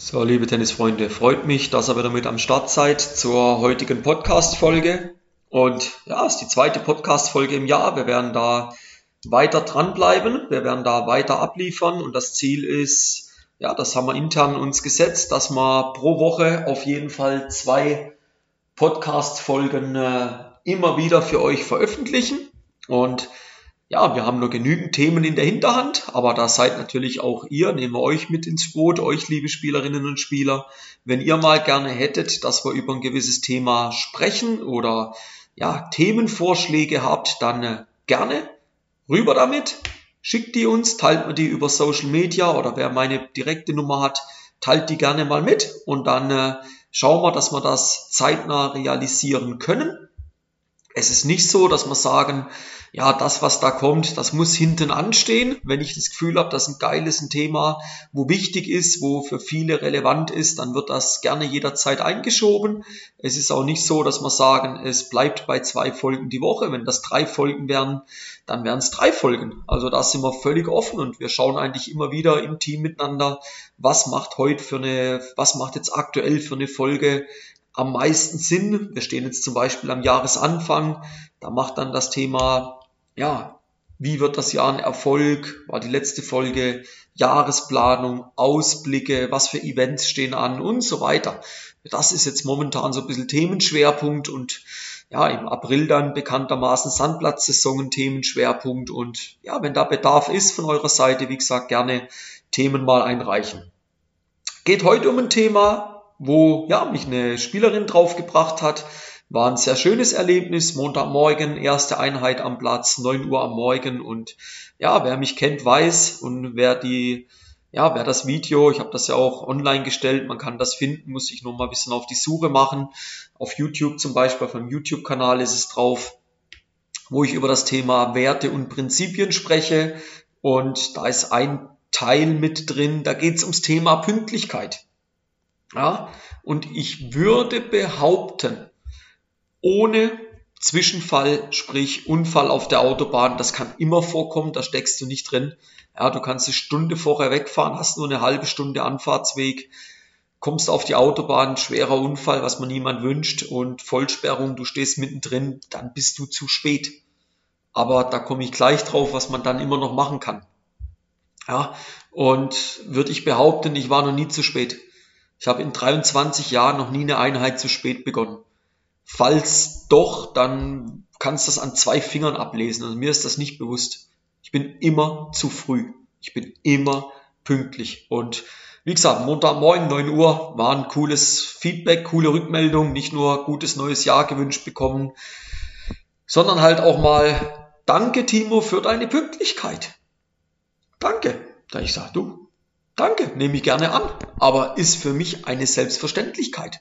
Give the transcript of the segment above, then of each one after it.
So, liebe Tennisfreunde, freut mich, dass ihr wieder mit am Start seid zur heutigen Podcast-Folge. Und ja, es ist die zweite Podcast-Folge im Jahr. Wir werden da weiter dranbleiben. Wir werden da weiter abliefern. Und das Ziel ist, ja, das haben wir intern uns gesetzt, dass wir pro Woche auf jeden Fall zwei Podcast-Folgen äh, immer wieder für euch veröffentlichen. Und ja, wir haben nur genügend Themen in der Hinterhand, aber da seid natürlich auch ihr, nehmen wir euch mit ins Boot, euch liebe Spielerinnen und Spieler. Wenn ihr mal gerne hättet, dass wir über ein gewisses Thema sprechen oder ja, Themenvorschläge habt, dann äh, gerne rüber damit. Schickt die uns, teilt mir die über Social Media oder wer meine direkte Nummer hat, teilt die gerne mal mit und dann äh, schauen wir, dass wir das zeitnah realisieren können. Es ist nicht so, dass wir sagen, ja, das, was da kommt, das muss hinten anstehen. Wenn ich das Gefühl habe, das ist ein geiles Thema, wo wichtig ist, wo für viele relevant ist, dann wird das gerne jederzeit eingeschoben. Es ist auch nicht so, dass wir sagen, es bleibt bei zwei Folgen die Woche. Wenn das drei Folgen wären, dann wären es drei Folgen. Also da sind wir völlig offen und wir schauen eigentlich immer wieder im Team miteinander, was macht heute für eine, was macht jetzt aktuell für eine Folge am meisten Sinn. Wir stehen jetzt zum Beispiel am Jahresanfang. Da macht dann das Thema, ja, wie wird das Jahr ein Erfolg? War die letzte Folge Jahresplanung, Ausblicke, was für Events stehen an und so weiter. Das ist jetzt momentan so ein bisschen Themenschwerpunkt und ja, im April dann bekanntermaßen Sandplatzsaison Themenschwerpunkt und ja, wenn da Bedarf ist von eurer Seite, wie gesagt, gerne Themen mal einreichen. Geht heute um ein Thema, wo ja, mich eine Spielerin draufgebracht hat. War ein sehr schönes Erlebnis. Montagmorgen, erste Einheit am Platz, 9 Uhr am Morgen. Und ja, wer mich kennt, weiß und wer die, ja, wer das Video, ich habe das ja auch online gestellt, man kann das finden, muss ich nur mal ein bisschen auf die Suche machen. Auf YouTube zum Beispiel, auf meinem YouTube-Kanal ist es drauf, wo ich über das Thema Werte und Prinzipien spreche. Und da ist ein Teil mit drin, da geht es ums Thema Pünktlichkeit. Ja, und ich würde behaupten, ohne Zwischenfall, sprich Unfall auf der Autobahn, das kann immer vorkommen, da steckst du nicht drin. Ja, du kannst eine Stunde vorher wegfahren, hast nur eine halbe Stunde Anfahrtsweg, kommst auf die Autobahn, schwerer Unfall, was man niemand wünscht und Vollsperrung, du stehst mittendrin, dann bist du zu spät. Aber da komme ich gleich drauf, was man dann immer noch machen kann. Ja, und würde ich behaupten, ich war noch nie zu spät. Ich habe in 23 Jahren noch nie eine Einheit zu spät begonnen. Falls doch, dann kannst du das an zwei Fingern ablesen. Also mir ist das nicht bewusst. Ich bin immer zu früh. Ich bin immer pünktlich. Und wie gesagt, Montagmorgen 9 Uhr war ein cooles Feedback, coole Rückmeldung. Nicht nur gutes neues Jahr gewünscht bekommen, sondern halt auch mal Danke, Timo, für deine Pünktlichkeit. Danke. Da ich sage, du, Danke, nehme ich gerne an, aber ist für mich eine Selbstverständlichkeit.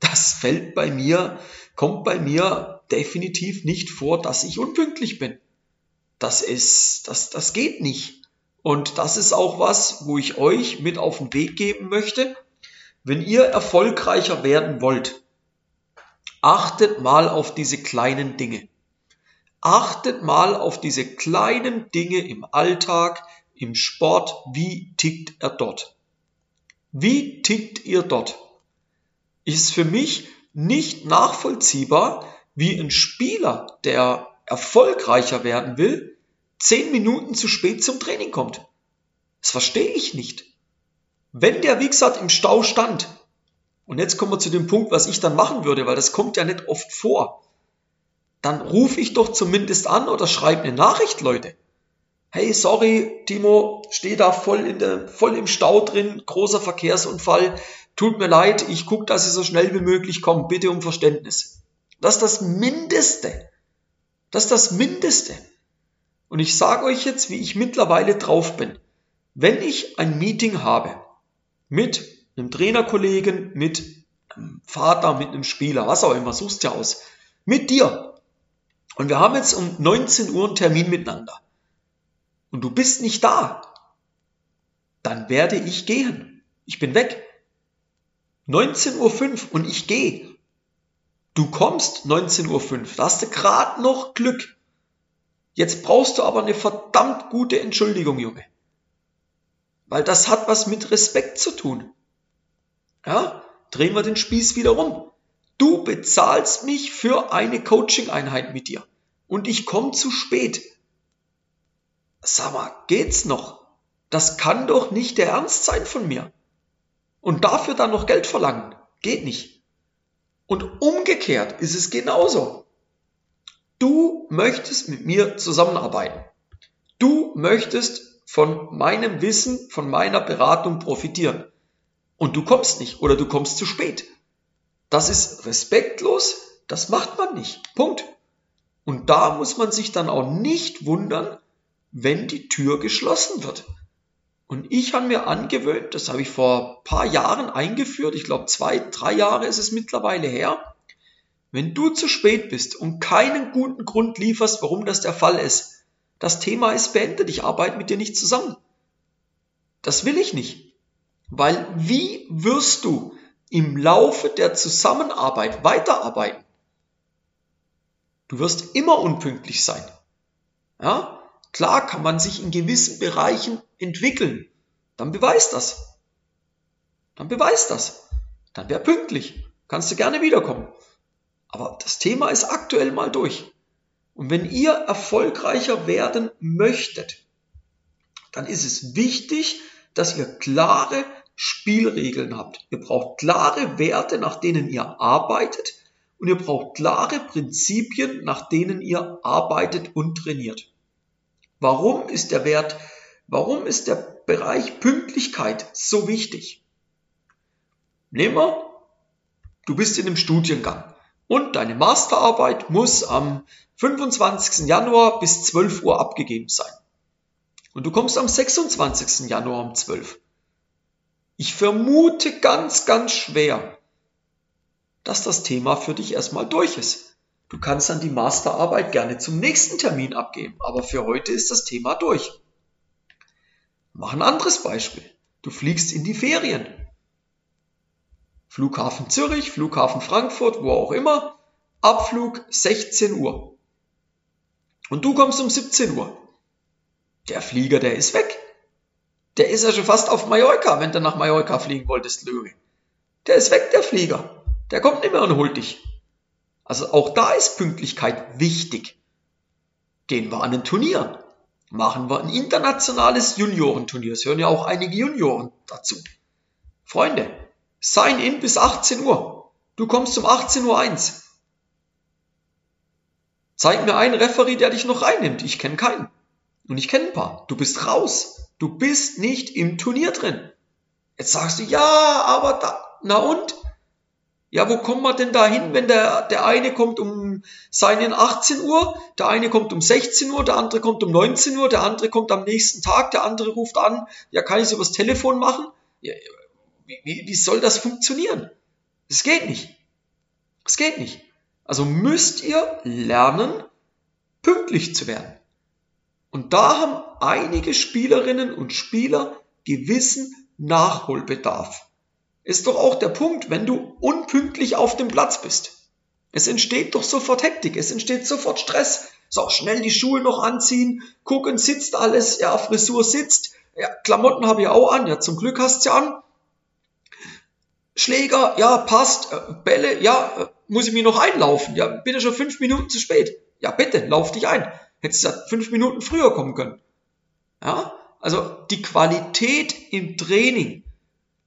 Das fällt bei mir, kommt bei mir definitiv nicht vor, dass ich unpünktlich bin. Das ist, das, das geht nicht. Und das ist auch was, wo ich euch mit auf den Weg geben möchte. Wenn ihr erfolgreicher werden wollt, achtet mal auf diese kleinen Dinge. Achtet mal auf diese kleinen Dinge im Alltag, im Sport, wie tickt er dort? Wie tickt ihr dort? Ist für mich nicht nachvollziehbar, wie ein Spieler, der erfolgreicher werden will, zehn Minuten zu spät zum Training kommt. Das verstehe ich nicht. Wenn der, wie gesagt, im Stau stand, und jetzt kommen wir zu dem Punkt, was ich dann machen würde, weil das kommt ja nicht oft vor, dann rufe ich doch zumindest an oder schreibe eine Nachricht, Leute hey, sorry, Timo, stehe da voll, in der, voll im Stau drin, großer Verkehrsunfall, tut mir leid, ich gucke, dass ich so schnell wie möglich komme, bitte um Verständnis. Das ist das Mindeste. Das ist das Mindeste. Und ich sage euch jetzt, wie ich mittlerweile drauf bin. Wenn ich ein Meeting habe mit einem Trainerkollegen, mit einem Vater, mit einem Spieler, was auch immer, suchst ja aus, mit dir. Und wir haben jetzt um 19 Uhr einen Termin miteinander und du bist nicht da, dann werde ich gehen. Ich bin weg. 19.05 Uhr und ich gehe. Du kommst 19.05 Uhr, da hast du gerade noch Glück. Jetzt brauchst du aber eine verdammt gute Entschuldigung, Junge. Weil das hat was mit Respekt zu tun. Ja, drehen wir den Spieß wieder rum. Du bezahlst mich für eine Coaching-Einheit mit dir und ich komme zu spät. Sag mal, geht's noch? Das kann doch nicht der Ernst sein von mir. Und dafür dann noch Geld verlangen. Geht nicht. Und umgekehrt ist es genauso. Du möchtest mit mir zusammenarbeiten. Du möchtest von meinem Wissen, von meiner Beratung profitieren. Und du kommst nicht oder du kommst zu spät. Das ist respektlos, das macht man nicht. Punkt. Und da muss man sich dann auch nicht wundern, wenn die Tür geschlossen wird. Und ich habe mir angewöhnt, das habe ich vor paar Jahren eingeführt, ich glaube zwei, drei Jahre ist es mittlerweile her, wenn du zu spät bist und keinen guten Grund lieferst, warum das der Fall ist, das Thema ist beendet, ich arbeite mit dir nicht zusammen. Das will ich nicht. Weil wie wirst du im Laufe der Zusammenarbeit weiterarbeiten? Du wirst immer unpünktlich sein. Ja? Klar kann man sich in gewissen Bereichen entwickeln. Dann beweist das. Dann beweist das. Dann wär pünktlich. Kannst du gerne wiederkommen. Aber das Thema ist aktuell mal durch. Und wenn ihr erfolgreicher werden möchtet, dann ist es wichtig, dass ihr klare Spielregeln habt. Ihr braucht klare Werte, nach denen ihr arbeitet und ihr braucht klare Prinzipien, nach denen ihr arbeitet und trainiert. Warum ist der Wert, warum ist der Bereich Pünktlichkeit so wichtig? Nehmen wir, du bist in einem Studiengang und deine Masterarbeit muss am 25. Januar bis 12 Uhr abgegeben sein. Und du kommst am 26. Januar um 12. Ich vermute ganz, ganz schwer, dass das Thema für dich erstmal durch ist. Du kannst dann die Masterarbeit gerne zum nächsten Termin abgeben, aber für heute ist das Thema durch. Mach ein anderes Beispiel. Du fliegst in die Ferien. Flughafen Zürich, Flughafen Frankfurt, wo auch immer. Abflug 16 Uhr. Und du kommst um 17 Uhr. Der Flieger, der ist weg. Der ist ja schon fast auf Mallorca, wenn du nach Mallorca fliegen wolltest, Löwe. Der ist weg, der Flieger. Der kommt nicht mehr und holt dich. Also auch da ist Pünktlichkeit wichtig. Gehen wir an ein Turnier. Machen wir ein internationales Juniorenturnier. Es hören ja auch einige Junioren dazu. Freunde, sign in bis 18 Uhr. Du kommst um 18.01 Uhr. Zeig mir einen Referee, der dich noch reinnimmt. Ich kenne keinen. Und ich kenne ein paar. Du bist raus. Du bist nicht im Turnier drin. Jetzt sagst du, ja, aber da, na und? Ja, wo kommen wir denn da hin, wenn der, der eine kommt um seinen 18 Uhr, der eine kommt um 16 Uhr, der andere kommt um 19 Uhr, der andere kommt am nächsten Tag, der andere ruft an, ja, kann ich es übers Telefon machen? Ja, wie, wie soll das funktionieren? Es geht nicht. Es geht nicht. Also müsst ihr lernen, pünktlich zu werden. Und da haben einige Spielerinnen und Spieler gewissen Nachholbedarf ist doch auch der Punkt, wenn du unpünktlich auf dem Platz bist. Es entsteht doch sofort Hektik, es entsteht sofort Stress. So, schnell die Schuhe noch anziehen, gucken, sitzt alles, ja, Frisur sitzt, ja, Klamotten habe ich auch an, ja, zum Glück hast du ja an. Schläger, ja, passt, äh, Bälle, ja, äh, muss ich mir noch einlaufen, ja, ja schon fünf Minuten zu spät. Ja, bitte, lauf dich ein. Hättest ja fünf Minuten früher kommen können. Ja, also die Qualität im Training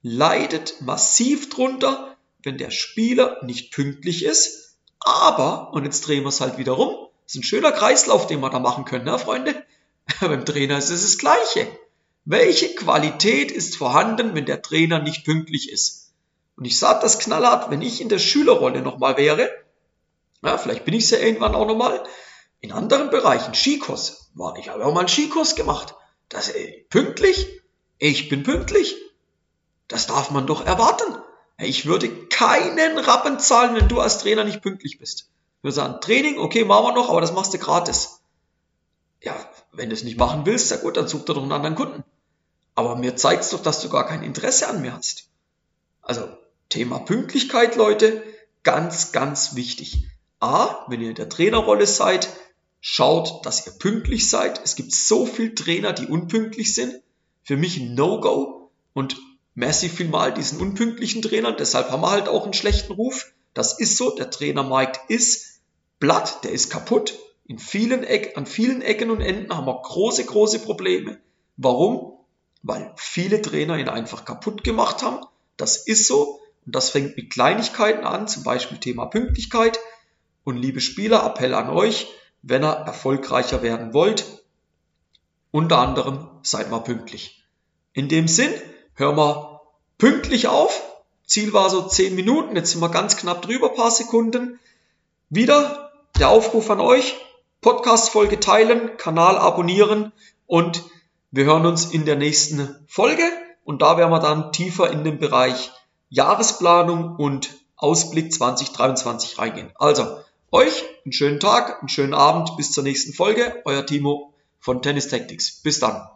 leidet massiv drunter, wenn der Spieler nicht pünktlich ist. Aber, und jetzt drehen wir es halt wieder rum, ist ein schöner Kreislauf, den wir da machen können, ne, Freunde? Beim Trainer ist es das Gleiche. Welche Qualität ist vorhanden, wenn der Trainer nicht pünktlich ist? Und ich sage das knallhart, wenn ich in der Schülerrolle nochmal wäre, ja, vielleicht bin ich es ja irgendwann auch nochmal, in anderen Bereichen, Skikurs, ich habe auch mal einen Skikurs gemacht. Das, ey, pünktlich? Ich bin pünktlich. Das darf man doch erwarten. Ich würde keinen Rappen zahlen, wenn du als Trainer nicht pünktlich bist. Ich würde sagen, Training, okay, machen wir noch, aber das machst du gratis. Ja, wenn du es nicht machen willst, ja gut, dann such dir doch einen anderen Kunden. Aber mir zeigt's doch, dass du gar kein Interesse an mir hast. Also, Thema Pünktlichkeit, Leute, ganz, ganz wichtig. A, wenn ihr in der Trainerrolle seid, schaut, dass ihr pünktlich seid. Es gibt so viele Trainer, die unpünktlich sind. Für mich ein No-Go. Und massiv viel mal diesen unpünktlichen Trainern, deshalb haben wir halt auch einen schlechten Ruf. Das ist so, der Trainermarkt ist platt, der ist kaputt. In vielen Eck, an vielen Ecken und Enden haben wir große, große Probleme. Warum? Weil viele Trainer ihn einfach kaputt gemacht haben. Das ist so. Und das fängt mit Kleinigkeiten an, zum Beispiel Thema Pünktlichkeit. Und liebe Spieler, Appell an euch, wenn ihr erfolgreicher werden wollt, unter anderem seid mal pünktlich. In dem Sinn, hören wir pünktlich auf. Ziel war so 10 Minuten, jetzt sind wir ganz knapp drüber, paar Sekunden. Wieder der Aufruf an euch, Podcast-Folge teilen, Kanal abonnieren und wir hören uns in der nächsten Folge und da werden wir dann tiefer in den Bereich Jahresplanung und Ausblick 2023 reingehen. Also, euch einen schönen Tag, einen schönen Abend, bis zur nächsten Folge. Euer Timo von Tennis Tactics. Bis dann.